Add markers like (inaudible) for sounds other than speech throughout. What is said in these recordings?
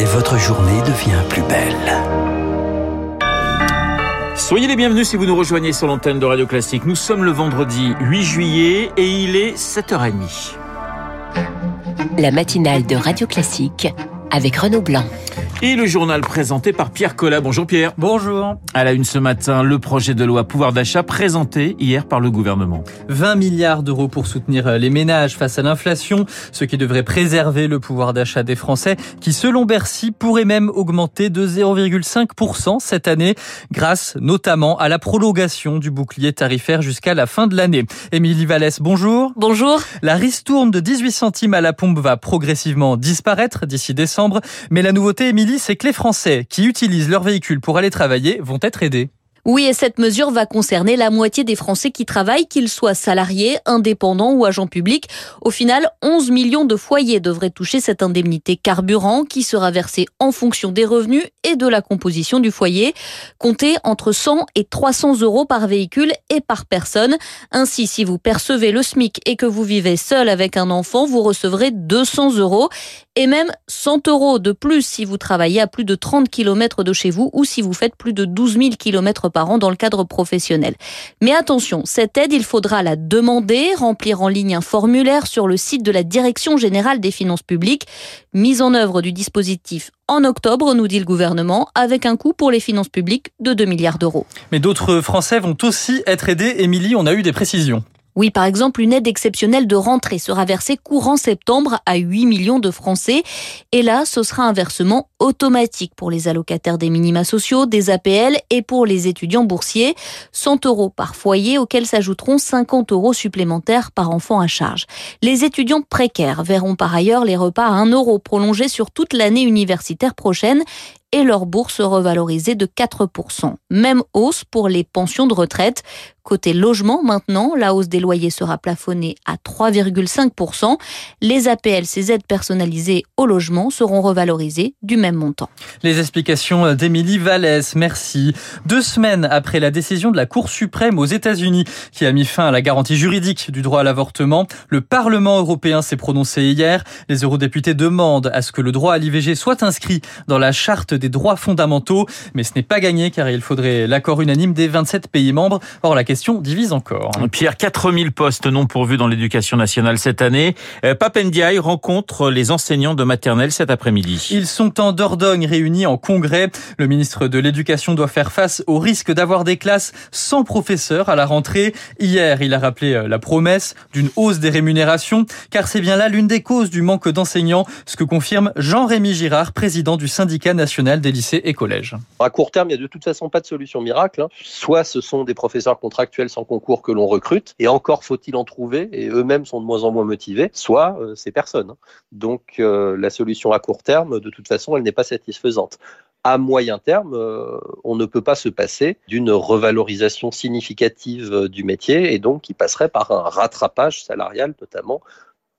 et votre journée devient plus belle. Soyez les bienvenus si vous nous rejoignez sur l'antenne de Radio Classique. Nous sommes le vendredi 8 juillet et il est 7h30. La matinale de Radio Classique avec Renaud Blanc. Et le journal présenté par Pierre Collat. Bonjour Pierre. Bonjour. À la une ce matin, le projet de loi pouvoir d'achat présenté hier par le gouvernement. 20 milliards d'euros pour soutenir les ménages face à l'inflation, ce qui devrait préserver le pouvoir d'achat des Français, qui selon Bercy pourrait même augmenter de 0,5% cette année, grâce notamment à la prolongation du bouclier tarifaire jusqu'à la fin de l'année. Émilie Vallès, bonjour. Bonjour. La ristourne de 18 centimes à la pompe va progressivement disparaître d'ici décembre, mais la nouveauté, Émilie, c'est que les Français qui utilisent leur véhicule pour aller travailler vont être aidés. Oui, et cette mesure va concerner la moitié des Français qui travaillent, qu'ils soient salariés, indépendants ou agents publics. Au final, 11 millions de foyers devraient toucher cette indemnité carburant qui sera versée en fonction des revenus et de la composition du foyer. Comptez entre 100 et 300 euros par véhicule et par personne. Ainsi, si vous percevez le SMIC et que vous vivez seul avec un enfant, vous recevrez 200 euros et même 100 euros de plus si vous travaillez à plus de 30 km de chez vous ou si vous faites plus de 12 000 km par an dans le cadre professionnel. Mais attention, cette aide, il faudra la demander, remplir en ligne un formulaire sur le site de la Direction générale des finances publiques. Mise en œuvre du dispositif en octobre, nous dit le gouvernement, avec un coût pour les finances publiques de 2 milliards d'euros. Mais d'autres Français vont aussi être aidés. Émilie, on a eu des précisions. Oui, par exemple, une aide exceptionnelle de rentrée sera versée courant septembre à 8 millions de Français. Et là, ce sera un versement automatique pour les allocataires des minima sociaux, des APL et pour les étudiants boursiers. 100 euros par foyer auxquels s'ajouteront 50 euros supplémentaires par enfant à charge. Les étudiants précaires verront par ailleurs les repas à 1 euro prolongés sur toute l'année universitaire prochaine et leur bourse revalorisée de 4%. Même hausse pour les pensions de retraite. Côté logement, maintenant, la hausse des loyers sera plafonnée à 3,5%. Les APL, ces aides personnalisées au logement, seront revalorisées du même montant. Les explications d'Émilie Vallès, merci. Deux semaines après la décision de la Cour suprême aux États-Unis qui a mis fin à la garantie juridique du droit à l'avortement, le Parlement européen s'est prononcé hier. Les eurodéputés demandent à ce que le droit à l'IVG soit inscrit dans la charte des droits fondamentaux. Mais ce n'est pas gagné car il faudrait l'accord unanime des 27 pays membres. Or, la question divise encore. Pierre, 4000 postes non pourvus dans l'éducation nationale cette année. Euh, Papendiaï rencontre les enseignants de maternelle cet après-midi. Ils sont en Dordogne réunis en congrès. Le ministre de l'Éducation doit faire face au risque d'avoir des classes sans professeurs à la rentrée. Hier, il a rappelé euh, la promesse d'une hausse des rémunérations car c'est bien là l'une des causes du manque d'enseignants, ce que confirme Jean-Rémy Girard, président du syndicat national des lycées et collèges. À court terme, il n'y a de toute façon pas de solution miracle. Hein. Soit ce sont des professeurs contractuels sans concours que l'on recrute, et encore faut-il en trouver, et eux-mêmes sont de moins en moins motivés, soit euh, c'est personne. Hein. Donc euh, la solution à court terme, de toute façon, elle n'est pas satisfaisante à moyen terme, euh, on ne peut pas se passer d'une revalorisation significative du métier et donc qui passerait par un rattrapage salarial notamment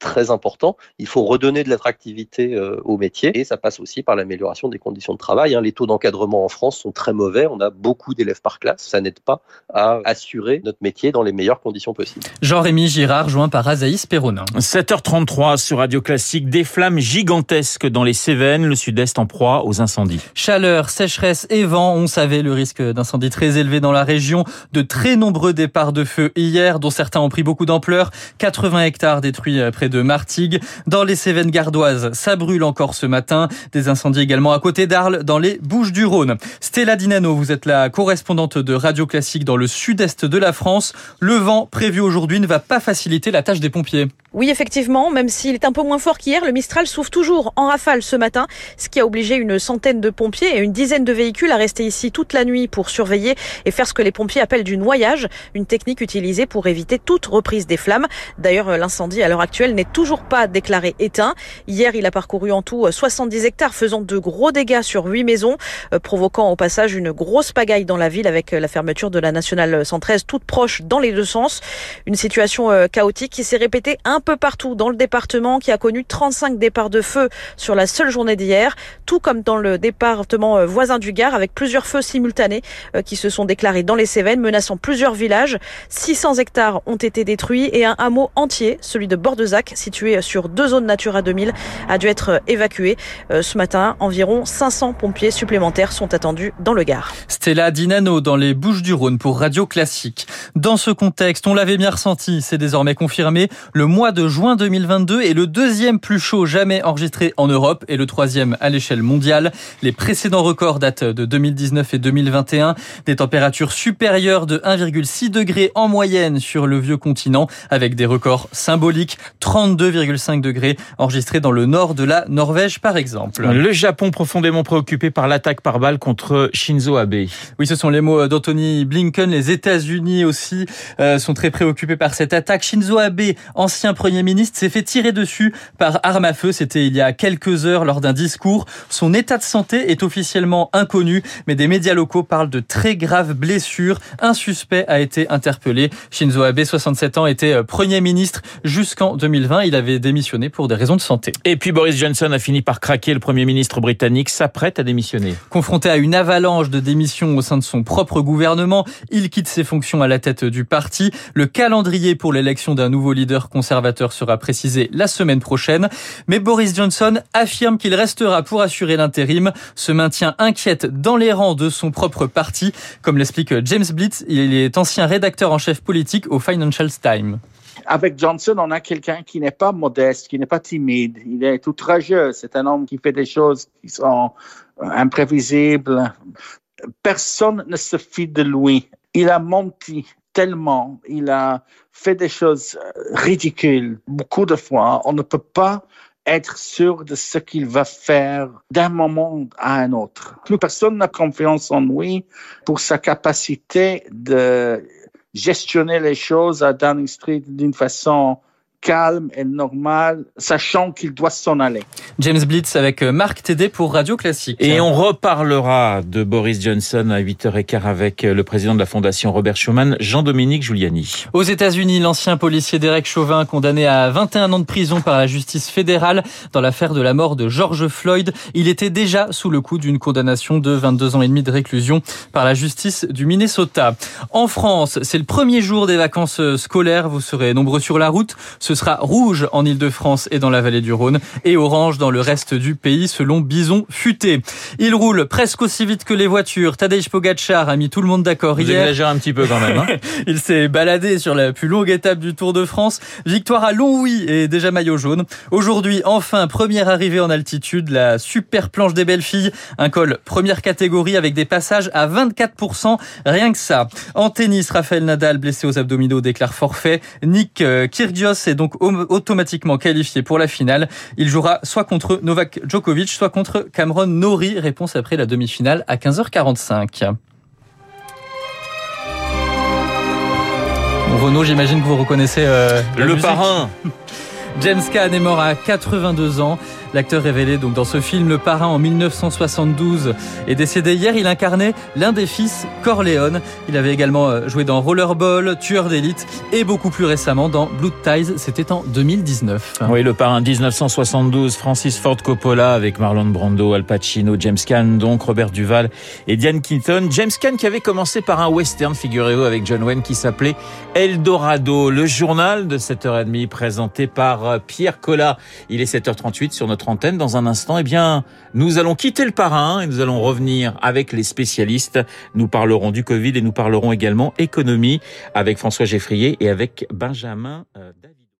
très important. Il faut redonner de l'attractivité euh, au métier et ça passe aussi par l'amélioration des conditions de travail. Hein. Les taux d'encadrement en France sont très mauvais. On a beaucoup d'élèves par classe. Ça n'aide pas à assurer notre métier dans les meilleures conditions possibles. Jean-Rémy Girard, joint par Azaïs Perronin. 7h33 sur Radio Classique. Des flammes gigantesques dans les Cévennes, le sud-est en proie aux incendies. Chaleur, sécheresse et vent. On savait le risque d'incendie très élevé dans la région. De très nombreux départs de feu hier, dont certains ont pris beaucoup d'ampleur. 80 hectares détruits euh, près de Martigues. Dans les Cévennes gardoises, ça brûle encore ce matin. Des incendies également à côté d'Arles, dans les Bouches du Rhône. Stella Dinano, vous êtes la correspondante de Radio Classique dans le sud-est de la France. Le vent prévu aujourd'hui ne va pas faciliter la tâche des pompiers. Oui, effectivement, même s'il est un peu moins fort qu'hier, le Mistral souffle toujours en rafale ce matin, ce qui a obligé une centaine de pompiers et une dizaine de véhicules à rester ici toute la nuit pour surveiller et faire ce que les pompiers appellent du noyage, une technique utilisée pour éviter toute reprise des flammes. D'ailleurs, l'incendie à l'heure actuelle n'est toujours pas déclaré éteint. Hier, il a parcouru en tout 70 hectares, faisant de gros dégâts sur 8 maisons, euh, provoquant au passage une grosse pagaille dans la ville avec la fermeture de la nationale 113 toute proche dans les deux sens. Une situation euh, chaotique qui s'est répétée un peu partout dans le département qui a connu 35 départs de feu sur la seule journée d'hier, tout comme dans le département euh, voisin du Gard avec plusieurs feux simultanés euh, qui se sont déclarés dans les Cévennes menaçant plusieurs villages. 600 hectares ont été détruits et un hameau entier, celui de Bordezac, situé sur deux zones Natura 2000, a dû être évacué. Ce matin, environ 500 pompiers supplémentaires sont attendus dans le Gard. Stella Dinano dans les Bouches du Rhône pour Radio Classique. Dans ce contexte, on l'avait bien ressenti, c'est désormais confirmé, le mois de juin 2022 est le deuxième plus chaud jamais enregistré en Europe et le troisième à l'échelle mondiale. Les précédents records datent de 2019 et 2021, des températures supérieures de 1,6 degrés en moyenne sur le vieux continent avec des records symboliques, 32,5 degrés enregistrés dans le nord de la Norvège par exemple. Le Japon profondément préoccupé par l'attaque par balle contre Shinzo Abe. Oui, ce sont les mots d'Anthony Blinken. Les États-Unis aussi euh, sont très préoccupés par cette attaque. Shinzo Abe, ancien Premier ministre, s'est fait tirer dessus par arme à feu. C'était il y a quelques heures lors d'un discours. Son état de santé est officiellement inconnu, mais des médias locaux parlent de très graves blessures. Un suspect a été interpellé. Shinzo Abe, 67 ans, était euh, Premier ministre jusqu'en 2020. Il avait démissionné pour des raisons de santé. Et puis Boris Johnson a fini par craquer. Le Premier ministre britannique s'apprête à démissionner. Confronté à une avalanche de démissions au sein de son propre gouvernement, il quitte ses fonctions à la tête du parti. Le calendrier pour l'élection d'un nouveau leader conservateur sera précisé la semaine prochaine. Mais Boris Johnson affirme qu'il restera pour assurer l'intérim. Ce maintien inquiète dans les rangs de son propre parti. Comme l'explique James Blitz, il est ancien rédacteur en chef politique au Financial Times. Avec Johnson, on a quelqu'un qui n'est pas modeste, qui n'est pas timide. Il est outrageux. C'est un homme qui fait des choses qui sont imprévisibles. Personne ne se fie de lui. Il a menti tellement. Il a fait des choses ridicules beaucoup de fois. On ne peut pas être sûr de ce qu'il va faire d'un moment à un autre. Plus personne n'a confiance en lui pour sa capacité de gestionner les choses à Downing Street d'une façon calme et normale, sachant qu'il doit s'en aller. James Blitz avec Marc Tédé pour Radio Classique. Et on reparlera de Boris Johnson à 8h15 avec le président de la Fondation Robert Schuman, Jean-Dominique Giuliani. Aux États-Unis, l'ancien policier Derek Chauvin, condamné à 21 ans de prison par la justice fédérale dans l'affaire de la mort de George Floyd, il était déjà sous le coup d'une condamnation de 22 ans et demi de réclusion par la justice du Minnesota. En France, c'est le premier jour des vacances scolaires. Vous serez nombreux sur la route. Ce sera rouge en Ile-de-France et dans la vallée du Rhône et orange dans le reste du pays selon Bison Futé. Il roule presque aussi vite que les voitures. Tadej Pogacar a mis tout le monde d'accord hier. exagérez un petit peu quand même. Hein (laughs) Il s'est baladé sur la plus longue étape du Tour de France. Victoire à Longwy et déjà maillot jaune. Aujourd'hui, enfin, première arrivée en altitude, la super planche des belles filles. Un col première catégorie avec des passages à 24%. Rien que ça. En tennis, Raphaël Nadal, blessé aux abdominaux, déclare forfait. Nick euh, Kyrgios est donc automatiquement qualifié pour la finale. Il jouera soit contre Novak Djokovic, soit contre Cameron Norrie. Réponse après la demi-finale à 15h45. Renaud, j'imagine que vous reconnaissez euh, le musique. parrain. (laughs) James Caan est mort à 82 ans. L'acteur révélé donc dans ce film Le Parrain en 1972 est décédé hier. Il incarnait l'un des fils Corleone. Il avait également euh, joué dans Rollerball, Tueur d'élite et beaucoup plus récemment dans Blood Ties. C'était en 2019. Oui, le parrain 1972, Francis Ford Coppola avec Marlon Brando, Al Pacino, James Caan, donc Robert Duval et Diane Keaton. James Caan qui avait commencé par un western, figurez-vous, avec John Wayne qui s'appelait Eldorado. Le journal de 7h30 présenté par euh, Pierre Collat. Il est 7h38 sur notre antenne. Dans un instant, eh bien, nous allons quitter le parrain et nous allons revenir avec les spécialistes. Nous parlerons du Covid et nous parlerons également économie avec François Geffrier et avec Benjamin euh, David.